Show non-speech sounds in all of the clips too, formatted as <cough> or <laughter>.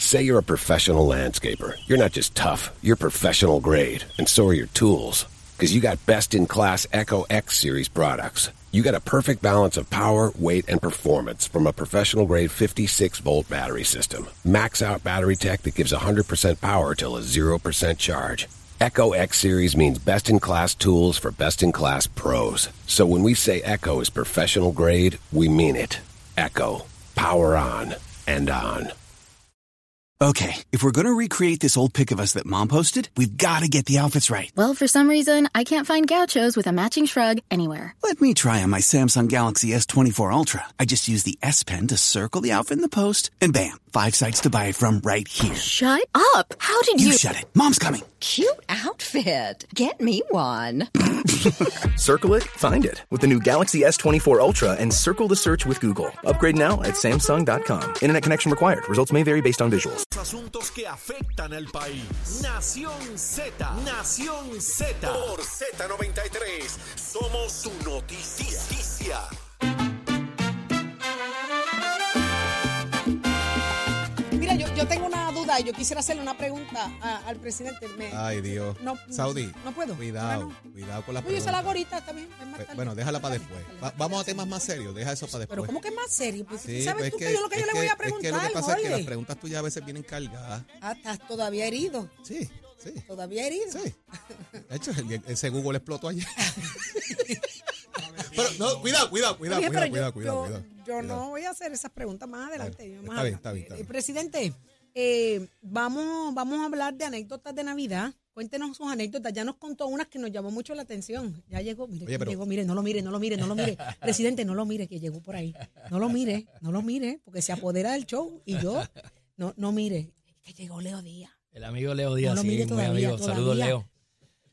Say you're a professional landscaper. You're not just tough, you're professional grade, and so are your tools. Because you got best in class Echo X Series products. You got a perfect balance of power, weight, and performance from a professional grade 56 volt battery system. Max out battery tech that gives 100% power till a 0% charge. Echo X Series means best in class tools for best in class pros. So when we say Echo is professional grade, we mean it. Echo. Power on and on. Okay, if we're gonna recreate this old pic of us that mom posted, we've gotta get the outfits right. Well, for some reason, I can't find gauchos with a matching shrug anywhere. Let me try on my Samsung Galaxy S24 Ultra. I just use the S Pen to circle the outfit in the post, and bam, five sites to buy it from right here. Shut up! How did You you? shut it. Mom's coming. Cute outfit. Get me one. <laughs> Circle it, find it with the new Galaxy S24 Ultra and circle the search with Google. Upgrade now at Samsung.com. Internet connection required. Results may vary based on visuals. Asuntos que afectan al país. Nación Z. Nación Z. Por Z93. Somos su noticia. Yo quisiera hacerle una pregunta a- al presidente. Me- Ay, Dios. No, Saudi. No puedo. Cuidado, no. cuidado con la No, yo se la pregunta. hago ahorita también. es más Pues, tarde. Bueno, déjala para Más después. Va- vamos a temas más serios. Deja eso para Pero después. ¿cómo que es más serio? Pues, Sí, ¿Sabes pues tú es que, yo lo que es yo le voy a es que preguntar, lo que pasa es que las preguntas tuyas a veces vienen cargadas. Ah, estás todavía herido. Sí, sí, Todavía herido. sí. De hecho, el- ese Google explotó ayer. <laughs> Pero no, cuidado, cuidado, cuidado, cuidado, pero cuidado, yo, cuidado, yo- cuidado, yo cuidado. no voy a hacer esas preguntas más adelante. Está yo más está bien, adelante. está bien, está Eh, bien. presidente, eh, vamos, vamos a hablar de anécdotas de Navidad. Cuéntenos sus anécdotas. Ya nos contó unas que nos llamó mucho la atención. Ya llegó, mire, Oye, que pero- llegó, mire, no lo mire, no lo mire, no lo mire. <laughs> Presidente, no lo mire, que llegó por ahí. No lo mire, no lo mire, porque se apodera del show y yo, no, no mire, que llegó Leo Díaz. El amigo Leo Díaz, No lo sí, mire muy todavía, amigo. Saludos. Leo.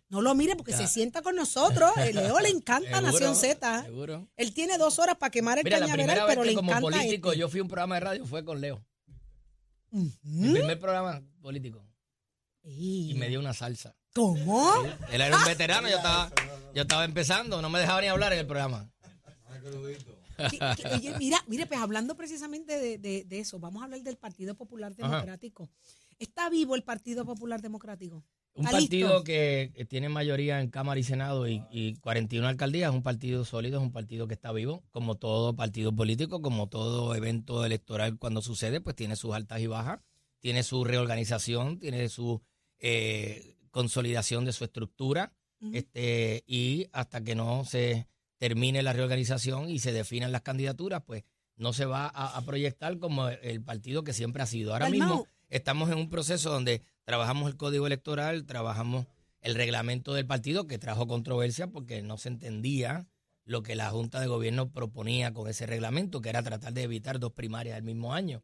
No lo mire porque se sienta con nosotros. El Leo le encanta <laughs> Seguro, Nación Z. seguro. Él tiene dos horas para quemar el Mira, la cañaveral, primera pero vez le que como encanta político este. yo fui a un programa de radio fue con Leo. Mi primer programa político. Y me dio una salsa. ¿Cómo? Él era un <laughs> veterano, yo estaba, yo estaba empezando, no me dejaba ni hablar en el programa. Oye, mira, mire, pues hablando precisamente de, de- de eso, vamos a hablar del Partido Popular Ajá. ¿Está vivo el Partido Popular Democrático? Un ¿Está partido listo? que tiene mayoría en Cámara y Senado y, y 41 alcaldías, es un partido sólido, es un partido que está vivo, como todo partido político, como todo evento electoral cuando sucede, pues tiene sus altas y bajas, tiene su reorganización, tiene su eh, consolidación de su estructura, este, y hasta que no se termine la reorganización y se definan las candidaturas, pues no se va a, a proyectar como el partido que siempre ha sido. Ahora mismo estamos en un proceso donde trabajamos el código electoral, trabajamos el reglamento del partido que trajo controversia porque no se entendía lo que la Junta de Gobierno proponía con ese reglamento, que era tratar de evitar dos primarias al mismo año.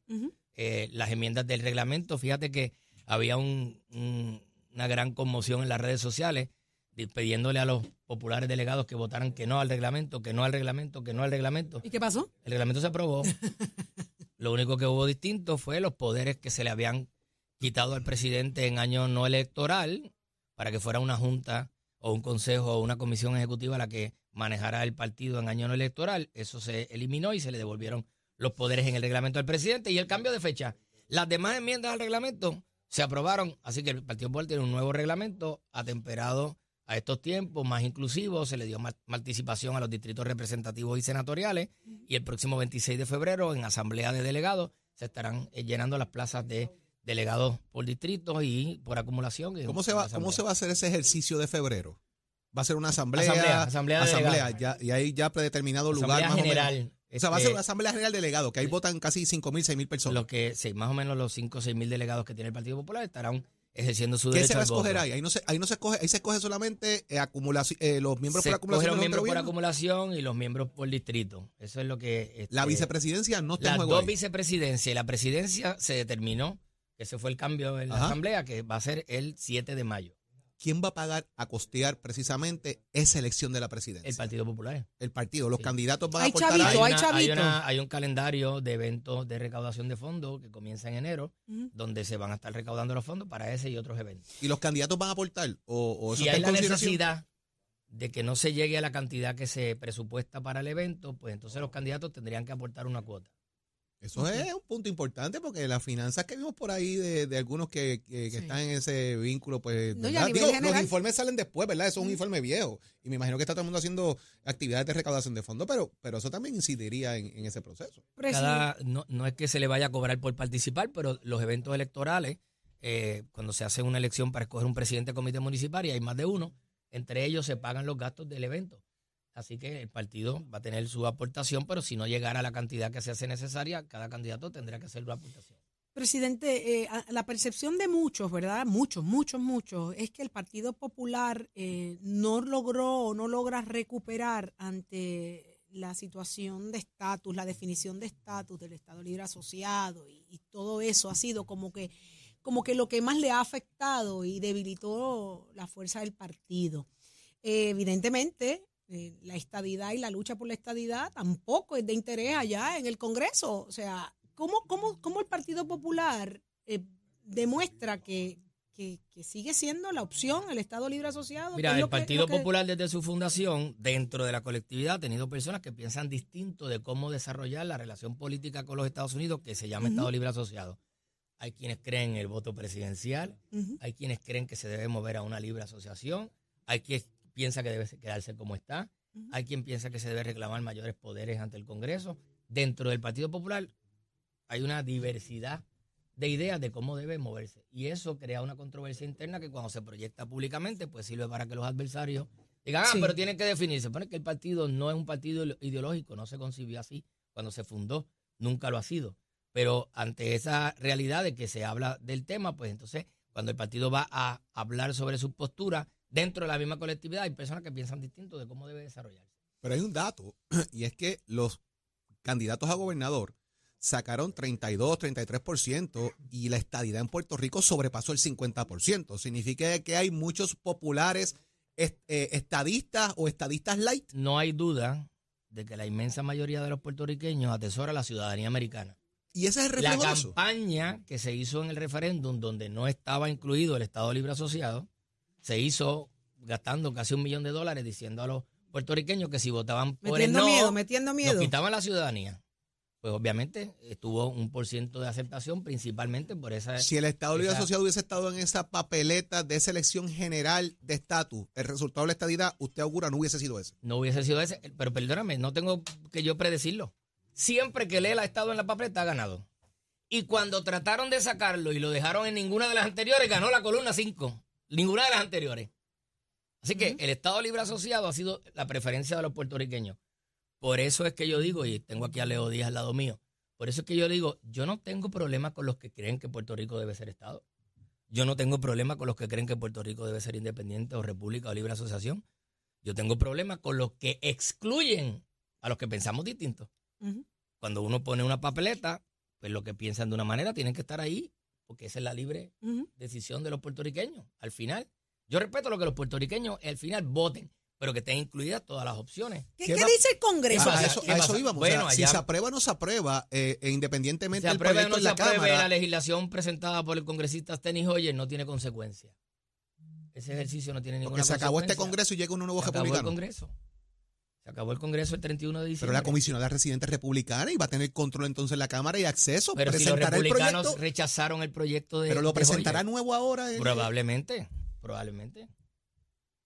Eh, las enmiendas del reglamento, fíjate que había un- un- una gran conmoción en las redes sociales pidiéndole a los populares delegados que votaran que no al reglamento, que no al reglamento, que no al reglamento. ¿Y qué pasó? El reglamento se aprobó. <laughs> Lo único que hubo distinto fue los poderes que se le habían quitado al presidente en año no electoral para que fuera una junta o un consejo o una comisión ejecutiva la que manejara el partido en año no electoral. Eso se eliminó y se le devolvieron los poderes en el reglamento al presidente y el cambio de fecha. Las demás enmiendas al reglamento se aprobaron, así que el Partido Popular tiene un nuevo reglamento atemperado a estos tiempos, más inclusivo, se le dio más participación a los distritos representativos y senatoriales y el próximo 26 de febrero en asamblea de delegados se estarán eh, llenando las plazas de delegados por distrito y por acumulación. y ¿Cómo se, va, asamblea. ¿Cómo se va a hacer ese ejercicio de febrero? ¿Va a ser una asamblea? Asamblea, asamblea de delegados. ya, y hay ya predeterminado lugar Asamblea más o general. menos. O sea, va a este, ser una asamblea general delegado, que ahí votan casi 5 mil, 6 mil personas. Lo que, sí, más o menos los 5 o 6 mil delegados que tiene el Partido Popular estarán ejerciendo su ¿Qué derecho se va a escoger ahí? Ahí no se, ahí no se escoge, ahí se escoge solamente eh, acumulación, eh, los miembros Se por acumulación. los miembros por acumulación y los miembros por distrito. Eso es lo que... este, La vicepresidencia no está Las en juego. dos ahí. vicepresidencias y la presidencia se determinó, que ese fue el cambio en la Ajá. asamblea, que va a ser el 7 de mayo. ¿Quién va a pagar a costear precisamente esa elección de la presidencia? El Partido Popular. El partido. Los Sí. candidatos van Hay a aportar chavito, ahí. hay una- chavito. una- hay un calendario de eventos de recaudación de fondos que comienza en enero, donde se van a estar recaudando los fondos para ese y otros eventos. y los candidatos van a aportar. O, o eso Si hay la necesidad de que no se llegue a la cantidad que se presupuesta para el evento, pues entonces los candidatos tendrían que aportar una cuota. Eso es un punto importante porque las finanzas que vimos por ahí de, de algunos que, que- que Sí. están en ese vínculo, pues. No, y a ¿verdad? nivel Digo, los informes salen después, ¿verdad? Eso es un informe viejo. Y me imagino que está todo el mundo haciendo actividades de recaudación de fondos, pero, pero eso también incidiría en, en ese proceso. Cada, no, no es que se le vaya a cobrar por participar, pero los eventos electorales, eh, cuando se hace una elección para escoger un presidente de comité municipal y hay más de uno, entre ellos se pagan los gastos del evento. Así que el partido va a tener su aportación, pero si no llegara a la cantidad que se hace necesaria, cada candidato tendrá que hacer una aportación. Presidente, eh, la percepción de muchos, ¿verdad? Muchos, muchos, muchos, es que el Partido Popular eh, no logró o no logra recuperar ante la situación de estatus, la definición de estatus del Estado Libre Asociado y, y todo eso ha sido como que, como que lo que más le ha afectado y debilitó la fuerza del partido. Eh, evidentemente, eh, la estadidad y la lucha por la estadidad tampoco es de interés allá en el Congreso. O sea, ¿cómo, cómo, cómo el Partido Popular eh, demuestra que, que, que sigue siendo la opción el Estado Libre Asociado? ¿Qué Mira, el que- Partido Popular desde su fundación, dentro de la colectividad, ha tenido personas que piensan distinto de cómo desarrollar la relación política con los Estados Unidos, que se llama. Estado Libre Asociado. Hay quienes creen en el voto presidencial, hay quienes creen que se debe mover a una libre asociación, hay quien piensa que debe quedarse como está, hay quien piensa que se debe reclamar mayores poderes ante el Congreso. Dentro del Partido Popular hay una diversidad de ideas de cómo debe moverse. Y eso crea una controversia interna que cuando se proyecta públicamente, pues sirve para que los adversarios digan, ah, Sí. pero tiene que definirse. Pone que el partido no es un partido ideológico, no se concibió así cuando se fundó, nunca lo ha sido. Pero ante esa realidad de que se habla del tema, pues entonces cuando el partido va a hablar sobre su postura, dentro de la misma colectividad hay personas que piensan distinto de cómo debe desarrollarse. Pero hay un dato, <clears throat> y es que los candidatos a gobernador sacaron 32, 33% y la estadidad en Puerto Rico sobrepasó el 50%. Significa que hay muchos populares est- eh, estadistas o estadistas light. No hay duda de que la inmensa mayoría de los puertorriqueños atesora la ciudadanía americana. Y ese es el La reflejo eso. campaña que se hizo en el referéndum, donde no estaba incluido el Estado Libre Asociado, se hizo gastando casi un millón de dólares diciendo a los puertorriqueños que si votaban por el Metiendo no, miedo, metiendo nos miedo. quitaban la ciudadanía. Pues obviamente estuvo un por ciento de aceptación, principalmente por esa... Si el Estado Libre Asociado hubiese estado en esa papeleta de selección general de estatus, el resultado de la estadidad, usted augura, no hubiese sido ese. No hubiese sido ese, pero perdóname, no tengo que yo predecirlo. Siempre que Lela ha estado en la papeleta ha ganado. Y cuando trataron de sacarlo y lo dejaron en ninguna de las anteriores, ganó la columna 5. Ninguna de las anteriores. Así que el Estado Libre Asociado ha sido la preferencia de los puertorriqueños. Por eso es que yo digo, y tengo aquí a Leo Díaz al lado mío, por eso es que yo digo, yo no tengo problema con los que creen que Puerto Rico debe ser Estado. Yo no tengo problema con los que creen que Puerto Rico debe ser independiente o república o libre asociación. Yo tengo problema con los que excluyen a los que pensamos distintos. Cuando uno pone una papeleta, pues los que piensan de una manera tienen que estar ahí, porque esa es la libre decisión de los puertorriqueños. Al final, yo respeto lo que los puertorriqueños al final voten, pero que estén incluidas todas las opciones. ¿Qué, ¿Qué qué va- dice el Congreso? ¿Qué a eso, ¿Qué a eso íbamos. Bueno, o sea, si se aprueba o no se aprueba, eh, e independientemente Se del apruebe o proyecto no en se la apruebe, Cámara, la legislación presentada por el congresista Steny Hoyer no tiene consecuencia. Ese ejercicio no tiene ninguna porque se acabó este consecuencia. Congreso y llega un nuevo Se acabó el republicano. Congreso. Se acabó el Congreso el 31 de Pero diciembre. la comisionada residente republicana y va a tener control entonces en la Cámara y acceso. Pero si los el republicanos proyecto, rechazaron el proyecto de pero lo de presentará Hoyer. nuevo ahora. en- Probablemente, probablemente.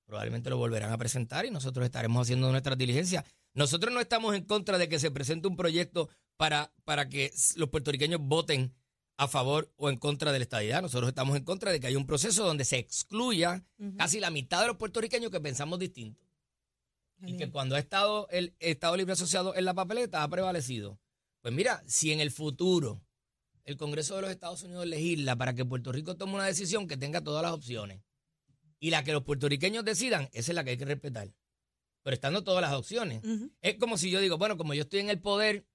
Probablemente lo volverán a presentar y nosotros estaremos haciendo nuestras diligencias. Nosotros no estamos en contra de que se presente un proyecto para, para que los puertorriqueños voten a favor o en contra de la estadidad. Nosotros estamos en contra de que haya un proceso donde se excluya casi la mitad de los puertorriqueños que pensamos distinto. Y que cuando ha estado el Estado Libre Asociado en la papeleta ha prevalecido. Pues mira, si en el futuro el Congreso de los Estados Unidos legisla para que Puerto Rico tome una decisión que tenga todas las opciones y la que los puertorriqueños decidan, esa es la que hay que respetar. Pero estando todas las opciones. Es como si yo digo, bueno, como yo estoy en el poder,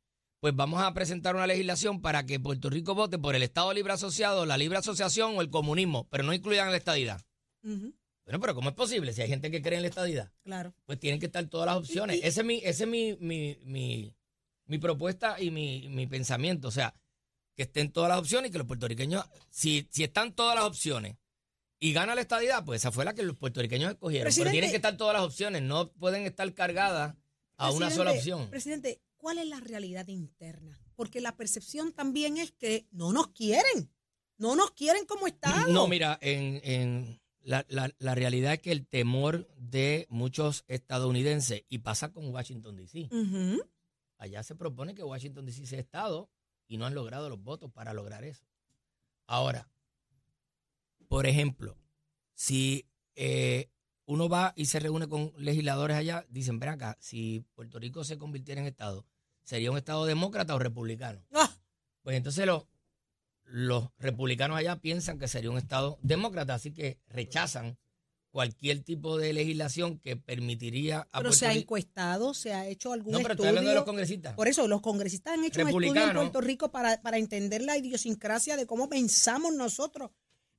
pues vamos a presentar una legislación para que Puerto Rico vote por el Estado Libre Asociado, la Libre Asociación o el comunismo, pero no incluyan la estadidad. Bueno, pero ¿cómo es posible si hay gente que cree en la estadidad? Claro. pues tienen que estar todas las opciones. Ese es mi, ese es mi, mi, mi, mi propuesta y mi, mi pensamiento. O sea, que estén todas las opciones y que los puertorriqueños, si, si están todas las opciones y gana la estadidad, pues esa fue la que los puertorriqueños escogieron. Presidente- Pero tienen que estar todas las opciones, no pueden estar cargadas a una sola opción. Presidente, ¿cuál es la realidad interna porque la percepción también es que no nos quieren, no nos quieren como Estado. No, mira, en, en la, la- la realidad es que el temor de muchos estadounidenses, y pasa con Washington, D.C., allá se propone que Washington, D.C. sea Estado y no han logrado los votos para lograr eso. Ahora, por ejemplo, si eh, uno va y se reúne con legisladores allá, dicen, ven acá, si Puerto Rico se convirtiera en Estado, ¿sería un Estado demócrata o republicano? Ah, Pues entonces los, los republicanos allá piensan que sería un Estado demócrata, así que rechazan cualquier tipo de legislación que permitiría a pero Puerto se ha encuestado, se ha hecho algún No, pero estoy estudio. hablando de los congresistas. Por eso, los congresistas han hecho un estudio en. Puerto Rico para, para entender la idiosincrasia de cómo pensamos nosotros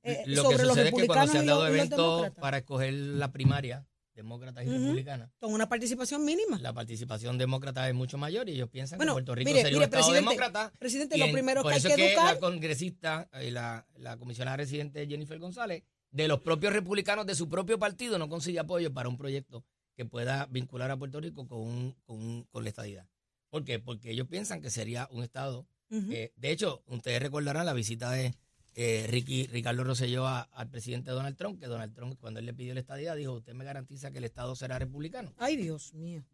eh, Lo sobre que los sucede es que cuando republicanos se han y dado eventos demócratas. para escoger la primaria, demócratas y republicanas, Con una participación mínima. la participación demócrata es mucho mayor y ellos piensan Bueno, que Puerto Rico mire, sería mire, un Estado demócrata. presidente, lo primero que hay que educar- la congresista y la, la comisionada residente Jennifer González, de los propios republicanos de su propio partido, no consigue apoyo para un proyecto que pueda vincular a Puerto Rico con, un- con, un- con la estadidad. ¿Por qué? Porque ellos piensan que sería un Estado eh, de hecho, ustedes recordarán la visita de eh, Ricky, Ricardo Rosselló a- al presidente Donald Trump, que Donald Trump, cuando él le pidió la estadía, dijo, usted me garantiza que el Estado será republicano. Ay, Dios mío.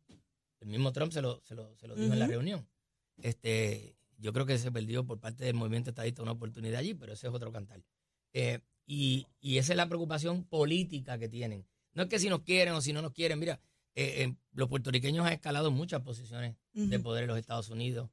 El mismo Trump se lo, se lo, se lo dijo en la reunión. Este, yo creo que se perdió por parte del movimiento estadista una oportunidad allí, pero ese es otro cantar. Eh, y, y esa es la preocupación política que tienen. No es que si nos quieren o si no nos quieren. Mira, eh, los puertorriqueños han escalado muchas posiciones de poder en los Estados Unidos.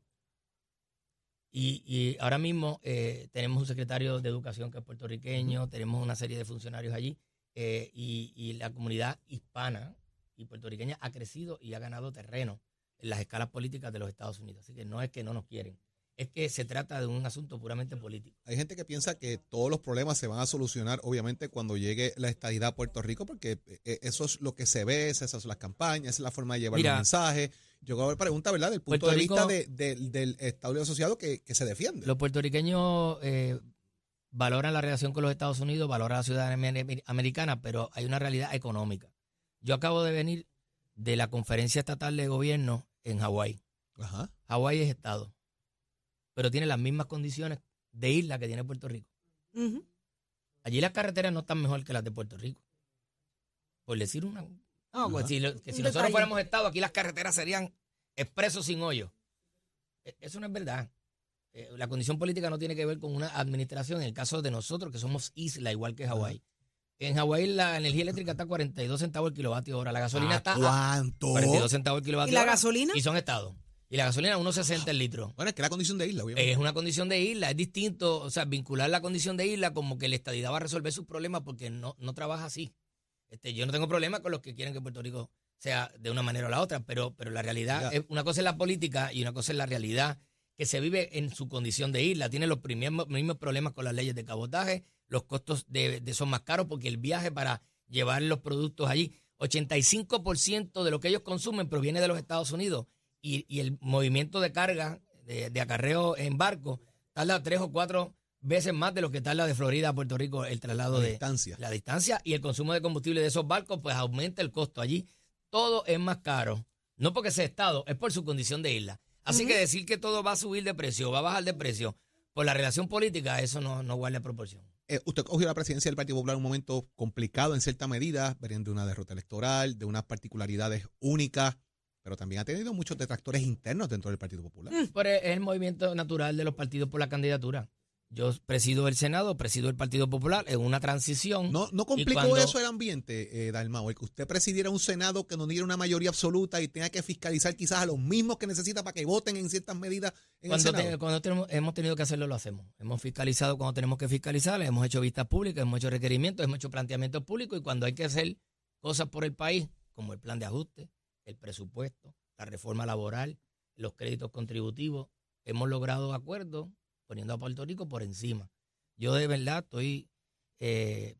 Y, y ahora mismo eh, tenemos un secretario de Educación que es puertorriqueño, tenemos una serie de funcionarios allí eh, y, y la comunidad hispana y puertorriqueña ha crecido y ha ganado terreno en las escalas políticas de los Estados Unidos. Así que no es que no nos quieren, es que se trata de un asunto puramente político. Hay gente que piensa que todos los problemas se van a solucionar, obviamente, cuando llegue la estadidad a Puerto Rico, porque eh, eso es lo que se ve, esas son las campañas, esa es la forma de llevar Mira, los mensajes. Yo hago una pregunta, ¿verdad? Del punto Puerto de vista Rico- de- de- del Estado Asociado que, que se defiende. Los puertorriqueños eh, valoran la relación con los Estados Unidos, valoran la ciudadanía amer- americana, pero hay una realidad económica. Yo acabo de venir de la conferencia estatal de gobierno en Hawái. Ajá. Hawái es estado, pero tiene las mismas condiciones de isla que tiene Puerto Rico. Allí las carreteras no están mejor que las de Puerto Rico. Por decir una... No, pues si, lo- que si nosotros fuéramos estado, aquí las carreteras serían expresos sin hoyo. E- Eso no es verdad. Eh, La condición política no tiene que ver con una administración. En el caso de nosotros, que somos isla, igual que Hawái. En Hawái la energía eléctrica está a 42 centavos el kilovatio hora. La gasolina ¿A está a ¿Cuánto? 42 centavos el kilovatio ¿Y la hora. gasolina? Y son estados. Y la gasolina a 1.60 el litro. Bueno, es que la condición de isla, obviamente. Es una condición de isla, es distinto, o sea, vincular la condición de isla como que la estadidad va a resolver sus problemas porque no, no trabaja así. Este, yo no tengo problema con los que quieren que Puerto Rico sea de una manera o la otra, pero, pero la realidad, es, una cosa es la política y una cosa es la realidad que se vive en su condición de isla. Tiene los primeros- mismos problemas con las leyes de cabotaje, los costos de, de son más caros porque el viaje para llevar los productos allí, 85% de lo que ellos consumen proviene de los Estados Unidos y, y el movimiento de carga, de, de acarreo en barco, tarda tres o cuatro veces más de lo que tarda de Florida a Puerto Rico el traslado La de distancia. la distancia y el consumo de combustible de esos barcos, pues aumenta el costo allí. Todo es más caro, no porque sea Estado, es por su condición de isla. Así que decir que todo va a subir de precio, va a bajar de precio por la relación política, eso no, no guarda proporción. Eh, usted cogió la presidencia del Partido Popular en un momento complicado en cierta medida, venían de una derrota electoral, de unas particularidades únicas, pero también ha tenido muchos detractores internos dentro del Partido Popular. Pero es el movimiento natural de los partidos por la candidatura. Yo presido el Senado, presido el Partido Popular en una transición. ¿No, no complicó cuando- eso el ambiente, eh, Dalmau? El que usted presidiera un Senado que no diera una mayoría absoluta y tenga que fiscalizar quizás a los mismos que necesita para que voten en ciertas medidas en Cuando, el Senado. te- cuando tenemos- hemos tenido que hacerlo, lo hacemos. Hemos fiscalizado cuando tenemos que fiscalizar, hemos hecho vistas públicas, hemos hecho requerimientos, hemos hecho planteamientos públicos y cuando hay que hacer cosas por el país, como el plan de ajuste, el presupuesto, la reforma laboral, los créditos contributivos, hemos logrado acuerdos poniendo a Puerto Rico por encima. Yo de verdad estoy eh,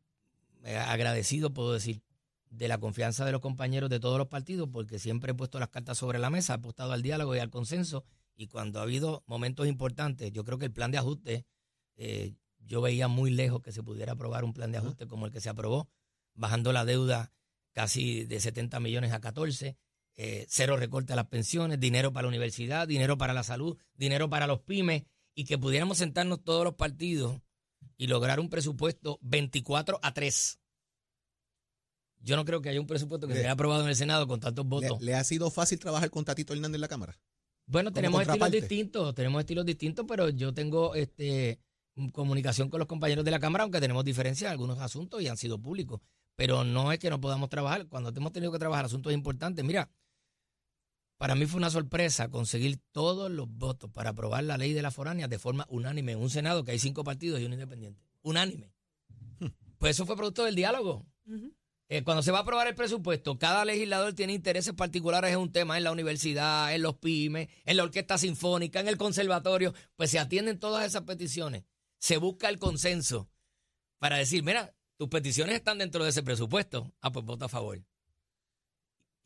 agradecido, puedo decir, de la confianza de los compañeros de todos los partidos, porque siempre he puesto las cartas sobre la mesa, he apostado al diálogo y al consenso, y cuando ha habido momentos importantes, yo creo que el plan de ajuste, eh, yo veía muy lejos que se pudiera aprobar un plan de ajuste como el que se aprobó, bajando la deuda casi de 70 millones a 14, eh, cero recorte a las pensiones, dinero para la universidad, dinero para la salud, dinero para los pymes y que pudiéramos sentarnos todos los partidos y lograr un presupuesto 24 a 3. Yo no creo que haya un presupuesto que Le- se haya aprobado en el Senado con tantos ¿Le, votos. le ha sido fácil trabajar con Tatito Hernández en la Cámara? Bueno, tenemos estilos distintos, tenemos estilos distintos, pero yo tengo este comunicación con los compañeros de la Cámara, aunque tenemos diferencias en algunos asuntos y han sido públicos. Pero no es que no podamos trabajar. Cuando hemos tenido que trabajar asuntos importantes, mira, para mí fue una sorpresa conseguir todos los votos para aprobar la ley de la foránea de forma unánime en un Senado que hay cinco partidos y un independiente. Unánime. <laughs> Pues eso fue producto del diálogo. Eh, cuando se va a aprobar el presupuesto, cada legislador tiene intereses particulares en un tema, en la universidad, en los pymes, en la orquesta sinfónica, en el conservatorio, pues se atienden todas esas peticiones. Se busca el consenso para decir, mira, tus peticiones están dentro de ese presupuesto. Ah, pues vota a favor.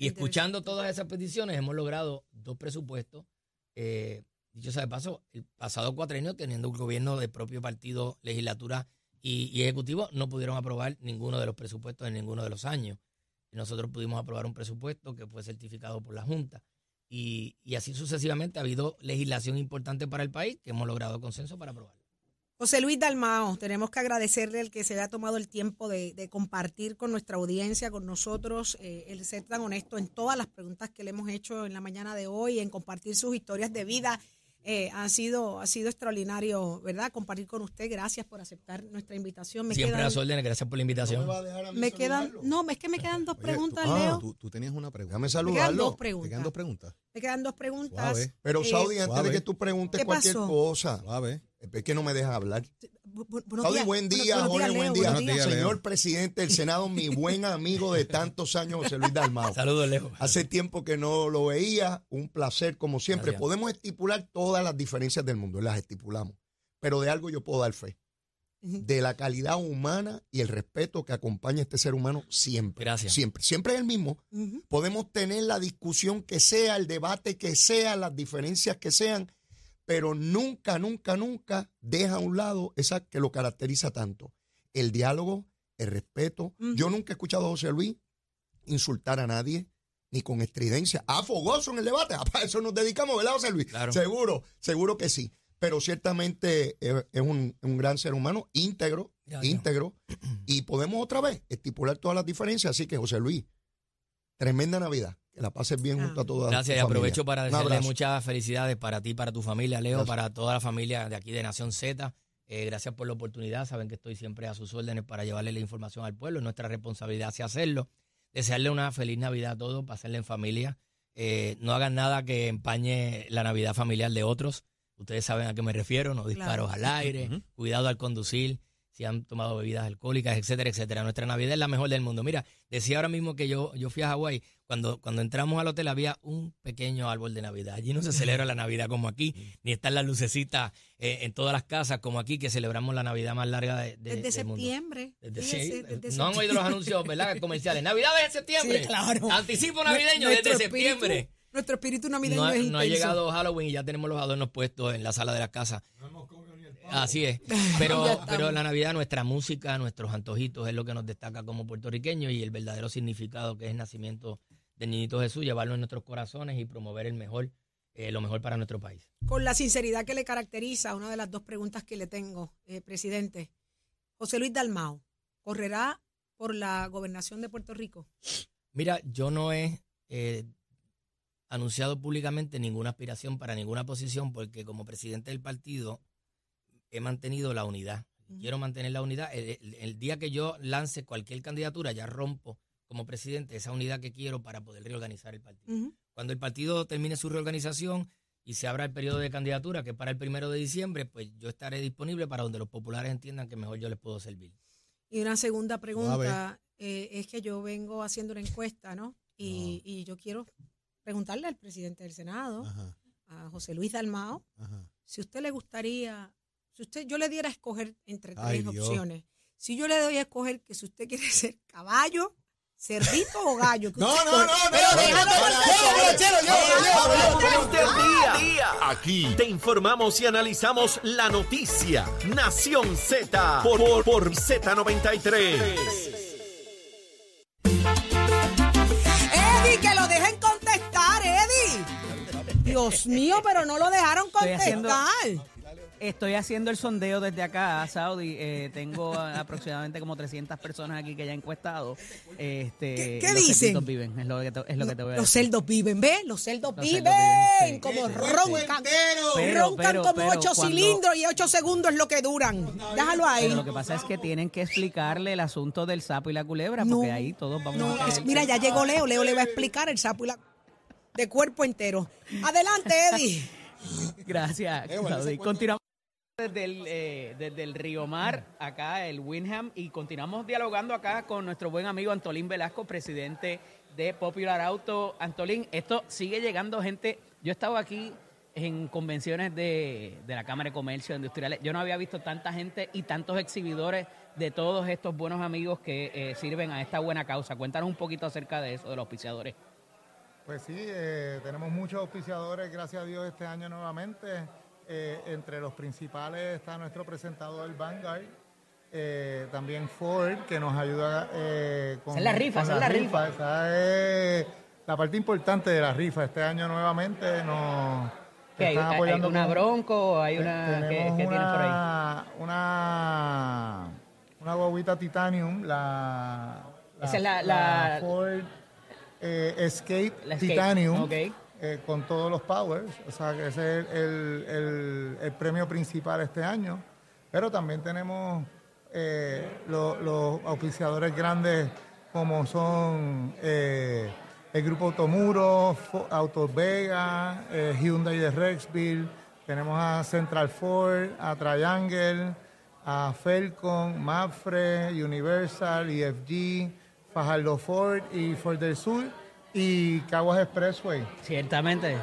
Y escuchando todas esas peticiones, hemos logrado dos presupuestos. Eh, dicho sea de paso, el pasado cuatrenio, teniendo un gobierno de propio partido, legislatura y, y ejecutivo, no pudieron aprobar ninguno de los presupuestos en ninguno de los años. Y nosotros pudimos aprobar un presupuesto que fue certificado por la Junta. Y, y así sucesivamente ha habido legislación importante para el país que hemos logrado consenso para aprobar. José Luis Dalmao, tenemos que agradecerle el que se haya tomado el tiempo de, de compartir con nuestra audiencia, con nosotros, eh, el ser tan honesto en todas las preguntas que le hemos hecho en la mañana de hoy, en compartir sus historias de vida. Eh, ha, sido, ha sido extraordinario, ¿verdad? Compartir con usted. Gracias por aceptar nuestra invitación. Me Siempre a quedan, las órdenes, gracias por la invitación. me quedan, no, es que me quedan dos Oye, preguntas, tú, ah, Leo. Tú, tú tenías una pregunta. Déjame Me quedan saludarlo. dos ¿Te preguntas. quedan dos preguntas? Me quedan dos preguntas. Suave. Pero Eh, Saudi, antes suave. de que tú preguntes ¿Qué cualquier cosa, Suave. Es que no me dejas hablar. bu- buenos días. buen día, buenos días, Jorge, buen día. buenos días. Leo. Señor presidente del Senado, mi buen amigo de tantos años, José Luis Dalmao. Saludos, Leo. Hace tiempo que no lo veía, un placer como siempre. Gracias. Podemos estipular todas las diferencias del mundo, las estipulamos, pero de algo yo puedo dar fe, de la calidad humana y el respeto que acompaña a este ser humano siempre. Gracias. Siempre, siempre es el mismo. Podemos tener la discusión que sea, el debate que sea, las diferencias que sean, pero nunca, nunca, nunca deja a un lado esa que lo caracteriza tanto. El diálogo, el respeto. Yo nunca he escuchado a José Luis insultar a nadie, ni con estridencia. Ah, fogoso en el debate. <laughs> Para eso nos dedicamos, ¿verdad, José Luis? Claro. Seguro, seguro que sí. Pero ciertamente eh, es un, un gran ser humano, íntegro, íntegro. <clears throat> Y podemos otra vez estipular todas las diferencias. Así que, José Luis, tremenda Navidad. Que la pases bien Ah. junto a toda Gracias y familia. aprovecho para desearle muchas felicidades para ti, para tu familia, Leo, Gracias. para toda la familia de aquí de Nación Z. Eh, gracias por la oportunidad. Saben que estoy siempre a sus órdenes para llevarle la información al pueblo. Es nuestra responsabilidad hacia hacerlo. Desearle una feliz Navidad a todos, pasarle en familia. Eh, no hagan nada que empañe la Navidad familiar de otros. Ustedes saben a qué me refiero. No disparos al aire, cuidado al conducir, si han tomado bebidas alcohólicas, etcétera, etcétera. Nuestra Navidad es la mejor del mundo. Mira, decía ahora mismo que yo, yo fui a Hawái. Cuando, cuando entramos al hotel había un pequeño árbol de Navidad. Allí no se celebra la Navidad como aquí, ni están las lucecitas eh, en todas las casas como aquí, que celebramos la Navidad más larga de, de- Desde del mundo. septiembre. Desde- Fíjese, sí, desde no han oído los anuncios, ¿verdad? Comerciales. Navidad en septiembre. Sí, claro. Anticipo navideño Nuestro desde espíritu- septiembre. Nuestro espíritu navideño No ha, es no llegado Halloween y ya tenemos los adornos puestos en la sala de la casa. Así es. <laughs> Pero, pero la Navidad, nuestra música, nuestros antojitos es lo que nos destaca como puertorriqueños y el verdadero significado que es el nacimiento del niñito Jesús, llevarlo en nuestros corazones y promover el mejor, eh, lo mejor para nuestro país. Con la sinceridad que le caracteriza, una de las dos preguntas que le tengo, eh, presidente. José Luis Dalmao, ¿correrá por la gobernación de Puerto Rico? Mira, yo no he eh, anunciado públicamente ninguna aspiración para ninguna posición porque como presidente del partido he mantenido la unidad. Quiero mantener la unidad. El, el- el día que yo lance cualquier candidatura, ya rompo como presidente esa unidad que quiero para poder reorganizar el partido. Cuando el partido termine su reorganización y se abra el periodo de candidatura, que es para el primero de diciembre, pues yo estaré disponible para donde los populares entiendan que mejor yo les puedo servir. Y una segunda pregunta eh, es que yo vengo haciendo una encuesta, ¿no? Y, y yo quiero preguntarle al presidente del Senado, Ajá, a José Luis Dalmao, ajá. si usted le gustaría, si usted yo le diera a escoger entre tres Ay, opciones, si yo le doy a escoger que si usted quiere ser caballo, cerdito o gallo. No, no, no, no. Aquí te informamos y analizamos la noticia. Nación Z por, por, por Z93. Eddie, que lo dejen contestar. Dios mío, pero no lo dejaron contestar. Estoy haciendo el sondeo desde acá, Saudi. Eh, tengo aproximadamente como 300 personas aquí que ya he encuestado. Este, ¿Qué- qué los dicen? viven, es lo que te, es lo que te voy a Los decir. cerdos viven, ¿ves? Los cerdos Los viven, cerdos viven, sí. como roncan. Pero, roncan pero, como pero, ocho cuando- cilindros y ocho segundos es lo que duran. Déjalo ahí. Pero lo que pasa es que tienen que explicarle el asunto del sapo y la culebra, porque No, ahí todos vamos No, a es- caer. mira, ya llegó Leo. Leo le va a explicar el sapo y la... De cuerpo entero. Adelante, Eddie. Gracias, Eh, bueno, Saudi. Continuamos desde el, eh, desde el Río Mar, acá el Winham, y continuamos dialogando acá con nuestro buen amigo Antolín Velasco, presidente de Popular Auto. Antolín, esto sigue llegando gente. Yo he estado aquí en convenciones de, de la Cámara de Comercio Industriales. Yo no había visto tanta gente y tantos exhibidores de todos estos buenos amigos que eh, sirven a esta buena causa. Cuéntanos un poquito acerca de eso, de los auspiciadores. Pues sí, eh, tenemos muchos auspiciadores, gracias a Dios, este año nuevamente. Eh, entre los principales está nuestro presentador Vanguard, eh, también Ford, que nos ayuda eh, con, es la rifa, con es la rifa. Esa es la parte importante de la rifa. Este año nuevamente nos ¿Qué están ¿Hay apoyando una con- Bronco? ¿Hay una ¿qué, qué por ahí? una, una, guaguita Titanium, la, Esa es la- la- Ford eh, Escape, La Escape, Titanium, ok. Eh, con todos los powers, o sea que ese es el, el- premio principal este año, pero también tenemos eh, lo- los auspiciadores grandes como son eh, el grupo Automuro, Autos Vega, Hyundai de Rexville, tenemos a Central Ford, a Triangle, a Felcon, Mapfre, Universal, EFG, Fajardo Ford y Ford del Sur y Caguas Expressway. Ciertamente.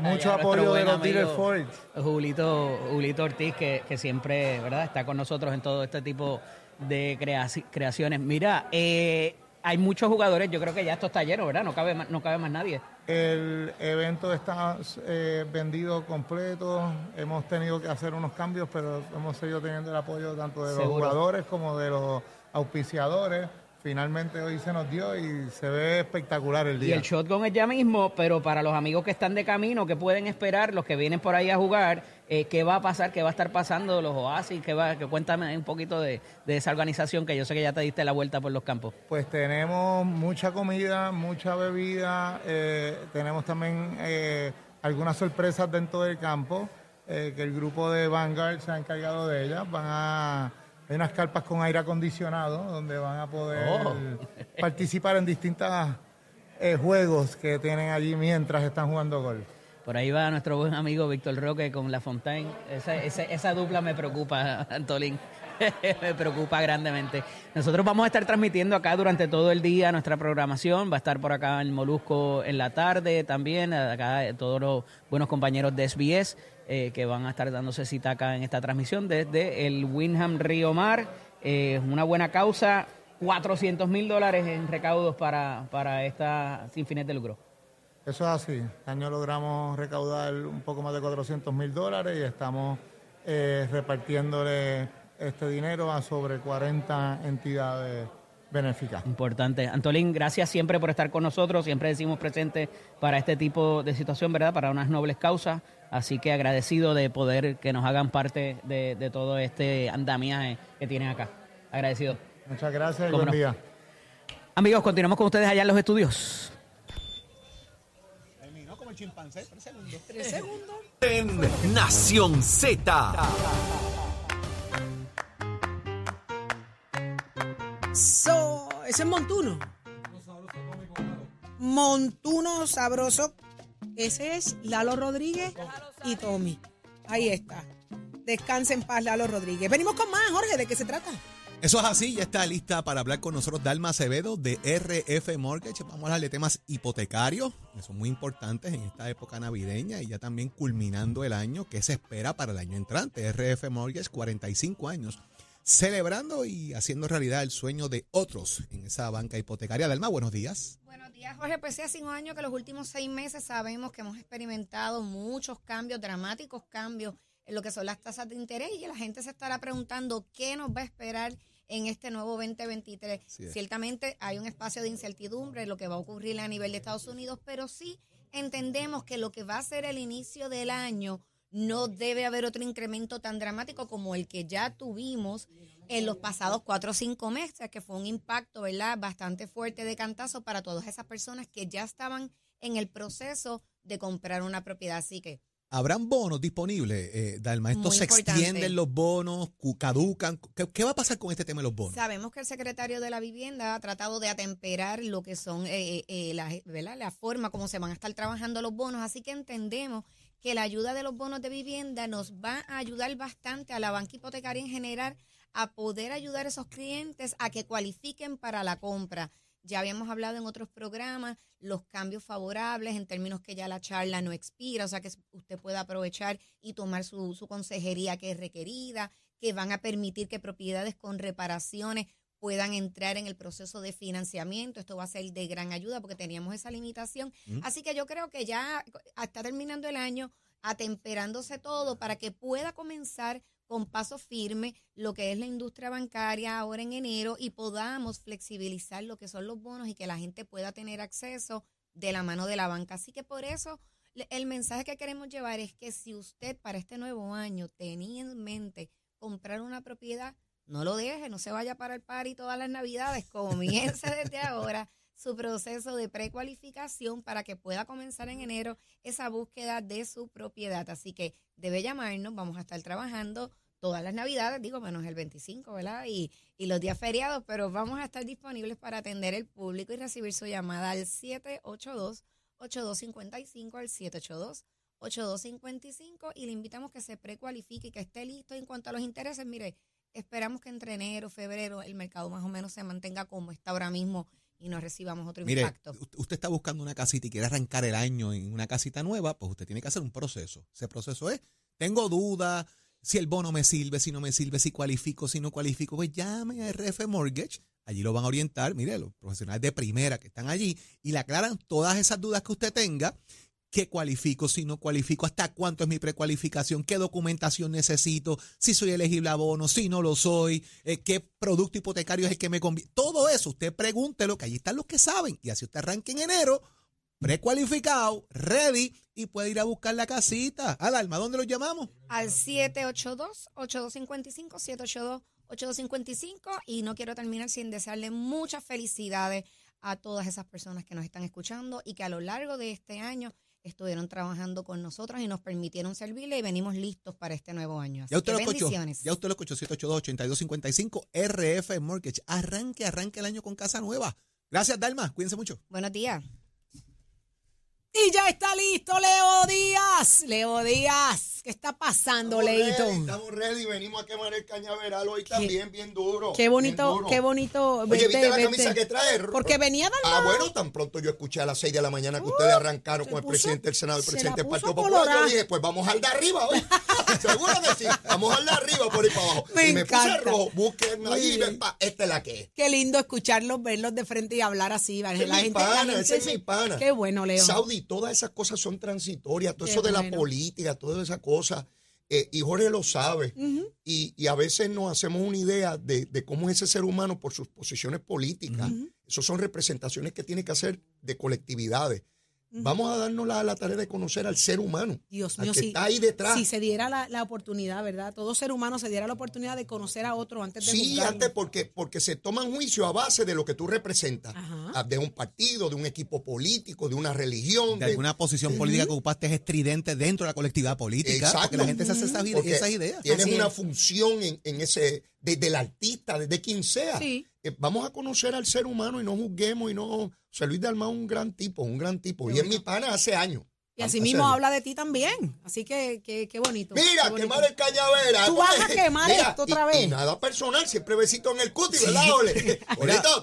Mucho apoyo de los dealers Ford. Julito, Julito Ortiz, que, que siempre ¿verdad? está con nosotros en todo este tipo de creaci- creaciones. Mira, eh, hay muchos jugadores, yo creo que ya esto está lleno, ¿verdad? No cabe más, no cabe más nadie. El evento está eh, vendido completo. Hemos tenido que hacer unos cambios, pero hemos seguido teniendo el apoyo tanto de los Seguro. jugadores como de los auspiciadores. Finalmente hoy se nos dio y se ve espectacular el Y día. el shotgun es ya mismo, pero para los amigos que están de camino, que pueden esperar, los que vienen por ahí a jugar, eh, ¿qué va a pasar? ¿Qué va a estar pasando? Los oasis, ¿qué va? Que cuéntame un poquito de, de esa organización que yo sé que ya te diste la vuelta por los campos. Pues tenemos mucha comida, mucha bebida, eh, tenemos también eh, algunas sorpresas dentro del campo, que el grupo de Vanguard se ha encargado de ellas. Van a, hay unas carpas con aire acondicionado donde van a poder Oh. participar en distintos juegos que tienen allí mientras están jugando golf. Por ahí va nuestro buen amigo Víctor Roque con La Fontaine. Esa, esa, esa dupla me preocupa, <laughs> Antolín. <laughs> me preocupa grandemente. Nosotros vamos a estar transmitiendo acá durante todo el día nuestra programación. Va a estar por acá el Molusco en la tarde también. Acá todos los buenos compañeros de SBS eh, que van a estar dándose cita acá en esta transmisión desde el Winham Río Mar. Eh, una buena causa. 400 mil dólares en recaudos para, para esta sin fines de lucro. Eso es así. Este año logramos recaudar un poco más de 400 mil dólares y estamos eh, repartiéndole este dinero a sobre 40 entidades benéficas. Importante. Antolín, gracias siempre por estar con nosotros. Siempre decimos presente para este tipo de situación, ¿verdad? Para unas nobles causas. Así que agradecido de poder que nos hagan parte de, de todo este andamiaje que tienen acá. Agradecido. Muchas gracias y buen no. día. Amigos, continuamos con ustedes allá en los estudios. como el chimpancé, tres segundos. Tres segundos. En Nación Z. So, ese es Montuno. Montuno sabroso. Ese es Lalo Rodríguez y Tommy. Ahí está. Descansa en paz, Lalo Rodríguez. Venimos con más, Jorge. ¿De qué se trata? Eso es así, ya está lista para hablar con nosotros Dalma Acevedo de RF Mortgage. Vamos a hablar de temas hipotecarios, que son muy importantes en esta época navideña y ya también culminando el año que se espera para el año entrante. RF Mortgage, 45 años, celebrando y haciendo realidad el sueño de otros en esa banca hipotecaria. Dalma, buenos días. Buenos días, Jorge. Pues hace un año que los últimos seis meses sabemos que hemos experimentado muchos cambios, dramáticos cambios en lo que son las tasas de interés y la gente se estará preguntando qué nos va a esperar en este nuevo 2023. Sí es. Ciertamente hay un espacio de incertidumbre en lo que va a ocurrir a nivel de Estados Unidos, pero sí entendemos que lo que va a ser el inicio del año no debe haber otro incremento tan dramático como el que ya tuvimos en los pasados cuatro o cinco meses, que fue un impacto, ¿verdad?, bastante fuerte de cantazo para todas esas personas que ya estaban en el proceso de comprar una propiedad. Así que ¿Habrán bonos disponibles, eh, Dalma? ¿Estos Muy se extienden los bonos? ¿Caducan? ¿Qué, qué va a pasar con este tema de los bonos? Sabemos que el secretario de la Vivienda ha tratado de atemperar lo que son eh, eh, la, ¿verdad? la forma como se van a estar trabajando los bonos, así que entendemos que la ayuda de los bonos de vivienda nos va a ayudar bastante a la banca hipotecaria en general a poder ayudar a esos clientes a que cualifiquen para la compra. Ya habíamos hablado en otros programas los cambios favorables en términos que ya la charla no expira, o sea que usted pueda aprovechar y tomar su, su consejería que es requerida, que van a permitir que propiedades con reparaciones puedan entrar en el proceso de financiamiento. Esto va a ser de gran ayuda porque teníamos esa limitación. Mm. Así que yo creo que ya está terminando el año atemperándose todo para que pueda comenzar con paso firme lo que es la industria bancaria ahora en enero y podamos flexibilizar lo que son los bonos y que la gente pueda tener acceso de la mano de la banca. Así que por eso el mensaje que queremos llevar es que si usted para este nuevo año tenía en mente comprar una propiedad, no lo deje, no se vaya para el party todas las navidades, comience <laughs> desde ahora su proceso de precualificación para que pueda comenzar en enero esa búsqueda de su propiedad. Así que debe llamarnos, vamos a estar trabajando todas las navidades, digo menos el 25, ¿verdad? Y, y los días feriados, pero vamos a estar disponibles para atender el público y recibir su llamada al 782-8255, al 782-8255 y le invitamos que se precualifique y que esté listo en cuanto a los intereses. Mire, esperamos que entre enero, febrero, el mercado más o menos se mantenga como está ahora mismo y no recibamos otro Mire, impacto. usted está buscando una casita y quiere arrancar el año en una casita nueva, pues usted tiene que hacer un proceso. Ese proceso es, tengo dudas, si el bono me sirve, si no me sirve, si cualifico, si no cualifico, pues llame a RF Mortgage. Allí lo van a orientar, mire, los profesionales de primera que están allí y le aclaran todas esas dudas que usted tenga. ¿Qué cualifico, si no cualifico? ¿Hasta cuánto es mi precualificación? ¿Qué documentación necesito? Si soy elegible a bono, si no lo soy, eh, qué producto hipotecario es el que me conviene. Todo eso, usted pregúntelo, que allí están los que saben. Y así usted arranque en enero, precualificado, ready, y puede ir a buscar la casita. Alarma, ¿dónde lo llamamos? al 782-8255, 782-8255 y no quiero terminar sin desearle muchas felicidades a todas esas personas que nos están escuchando y que a lo largo de este año estuvieron trabajando con nosotros y nos permitieron servirle y venimos listos para este nuevo año. Así Ya usted que lo escuchó. bendiciones. Ya usted lo escuchó, 782-8255, RF Mortgage. Arranque, arranque el año con casa nueva. Gracias, Dalma. Cuídense mucho. Buenos días. Y ya está listo Leo Díaz. Leo Díaz. ¿Qué está pasando, Estamos Leito? ready, Estamos ready, venimos a quemar el cañaveral hoy también, bien duro. Qué bonito, duro. qué bonito. Oye, ¿viste la camisa que trae? Porque venía del Ah, bueno, tan pronto yo escuché a las 6 de la mañana que ustedes arrancaron con el presidente del Senado, el presidente del Partido Popular. Yo dije, pues vamos al de arriba hoy. <laughs> Seguro que sí. Vamos al de arriba por ahí para abajo. Me y me puse rojo. Busquen ahí, ven pa, esta es la que es. Qué lindo escucharlos, verlos de frente y hablar así. es La mi gente, la pana, gente ese es mi pana. Qué bueno, Leo. Saudi, todas esas cosas son transitorias, todo Qué eso de la política, todas esas cosas. eh, y Jorge lo sabe. Y, y a veces nos hacemos una idea de, de cómo es ese ser humano por sus posiciones políticas. Esas son representaciones que tiene que hacer de colectividades. Vamos a darnos la, la tarea de conocer al ser humano. Dios al mío, que si, está ahí detrás. si se diera la, la oportunidad, ¿verdad? Todo ser humano se diera la oportunidad de conocer a otro antes de Sí, juzgarlo. antes porque, porque se toman juicio a base de lo que tú representas, Ajá. De un partido, de un equipo político, de una religión. De alguna posición política que ocupaste es estridente dentro de la colectividad política. Porque la gente se hace esas, esas ideas. Tienes Así una es. función en, en ese, desde el artista, desde quien sea. Sí. Eh, vamos a conocer al ser humano y no juzguemos y no. José Luis de Almao es un gran tipo, un gran tipo. y es mi pana hace años. Y así mismo habla de ti también. Así que qué qué bonito. Mira, qué bonito. quemar el cañavera. Tú vas a quemar esto otra vez. Y nada personal, siempre besito en el cuti, ¿verdad, Ole?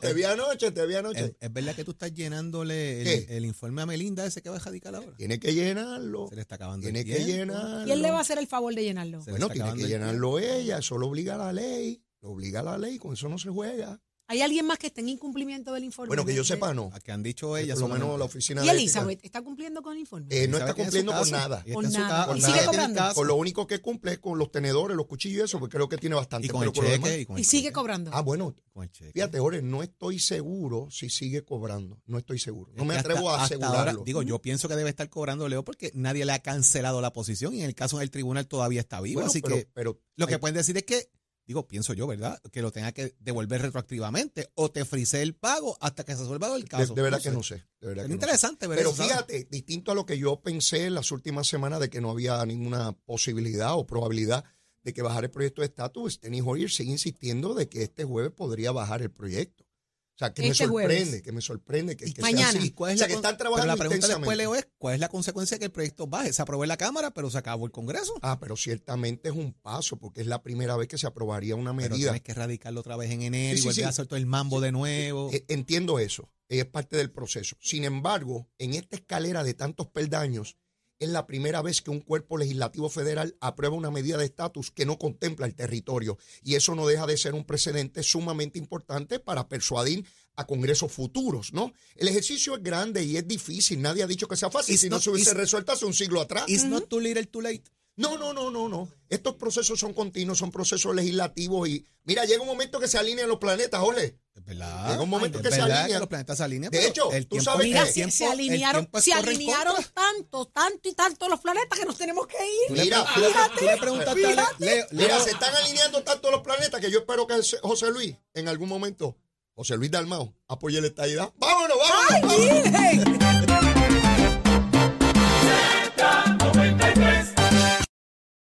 Te vi anoche, te vi anoche. ¿Es, es verdad que tú estás llenándole el, el informe a Melinda ese que va a radicar ahora? Tiene que llenarlo. Se le está acabando Tiene el que tiempo. llenarlo. ¿Quién le va a hacer el favor de llenarlo? Se Bueno, tiene que llenarlo ella, eso lo obliga la ley. Lo obliga la ley, con eso no se juega. ¿Hay alguien más que esté en incumplimiento del informe? Bueno, que yo sepa, no. A que han dicho ellas. Por lo menos la oficina ¿Y de ética, Elizabeth está cumpliendo con el informe? eh, no está cumpliendo con nada. Y Con nada. ¿Y sigue nada. cobrando? Con lo único que cumple es con los tenedores, los cuchillos y eso, porque creo que tiene bastante. Y con pero el con lo demás- cheque. Y con el Y sigue cheque. cobrando. Ah, bueno, Con el cheque. fíjate, Jorge, no estoy seguro si sigue cobrando. No estoy seguro. No me atrevo hasta- a asegurarlo. ahora, digo, yo pienso que debe estar cobrando Leo porque nadie le ha cancelado la posición y en el caso del tribunal todavía está vivo. Bueno, así pero- que pero lo que hay- pueden decir es que, digo, pienso yo, ¿verdad? Que lo tenga que devolver retroactivamente o te frise el pago hasta que se resuelva el caso. de verdad No que sé. no sé. De verdad Es que no sé. interesante ver Pero eso, ¿sabes? fíjate, distinto a lo que yo pensé en las últimas semanas de que no había ninguna posibilidad o probabilidad de que bajara el proyecto de estatus, Denny Hoyer sigue insistiendo de que este jueves podría bajar el proyecto. O sea, que Este me sorprende, jueves. que me sorprende que, que Mañana. sea así. ¿Y cuál es o sea, la que están pero trabajando la pregunta después. Leo, es ¿cuál es la consecuencia de que el proyecto baje? Se aprobó en la Cámara, pero se acabó el Congreso. Ah, pero ciertamente es un paso, porque es la primera vez que se aprobaría una Pero medida. tienes que radicarlo otra vez en enero Sí, y sí, volver sí. a hacer todo el mambo de nuevo. Eh, Entiendo eso, es parte del proceso. Sin embargo, en esta escalera de tantos peldaños, es la primera vez que un cuerpo legislativo federal aprueba una medida de estatus que no contempla el territorio. Y eso no deja de ser un precedente sumamente importante para persuadir a congresos futuros, ¿no? El ejercicio es grande y es difícil. Nadie ha dicho que sea fácil. It's si no se hubiese resuelto hace un siglo atrás. It's not too little, too late. No, no, no, no, no. Estos procesos son continuos, son procesos legislativos y mira, llega un momento que se alinean los planetas. Es verdad. Llega un momento Es que se alinean. los planetas se alinean. De hecho, el tú tiempo, sabes Mira, que- el tiempo- se alinearon, se alinearon tanto, tanto y tanto los planetas que nos tenemos que ir. Mira, tú le- tú le preguntaste a Le- Leo, Mira, se están alineando tanto los planetas que yo espero que José Luis, en algún momento, José Luis Dalmao, apoye la estadidad. ¡Vámonos, vámonos! vámonos! ¡Ay, Virgen!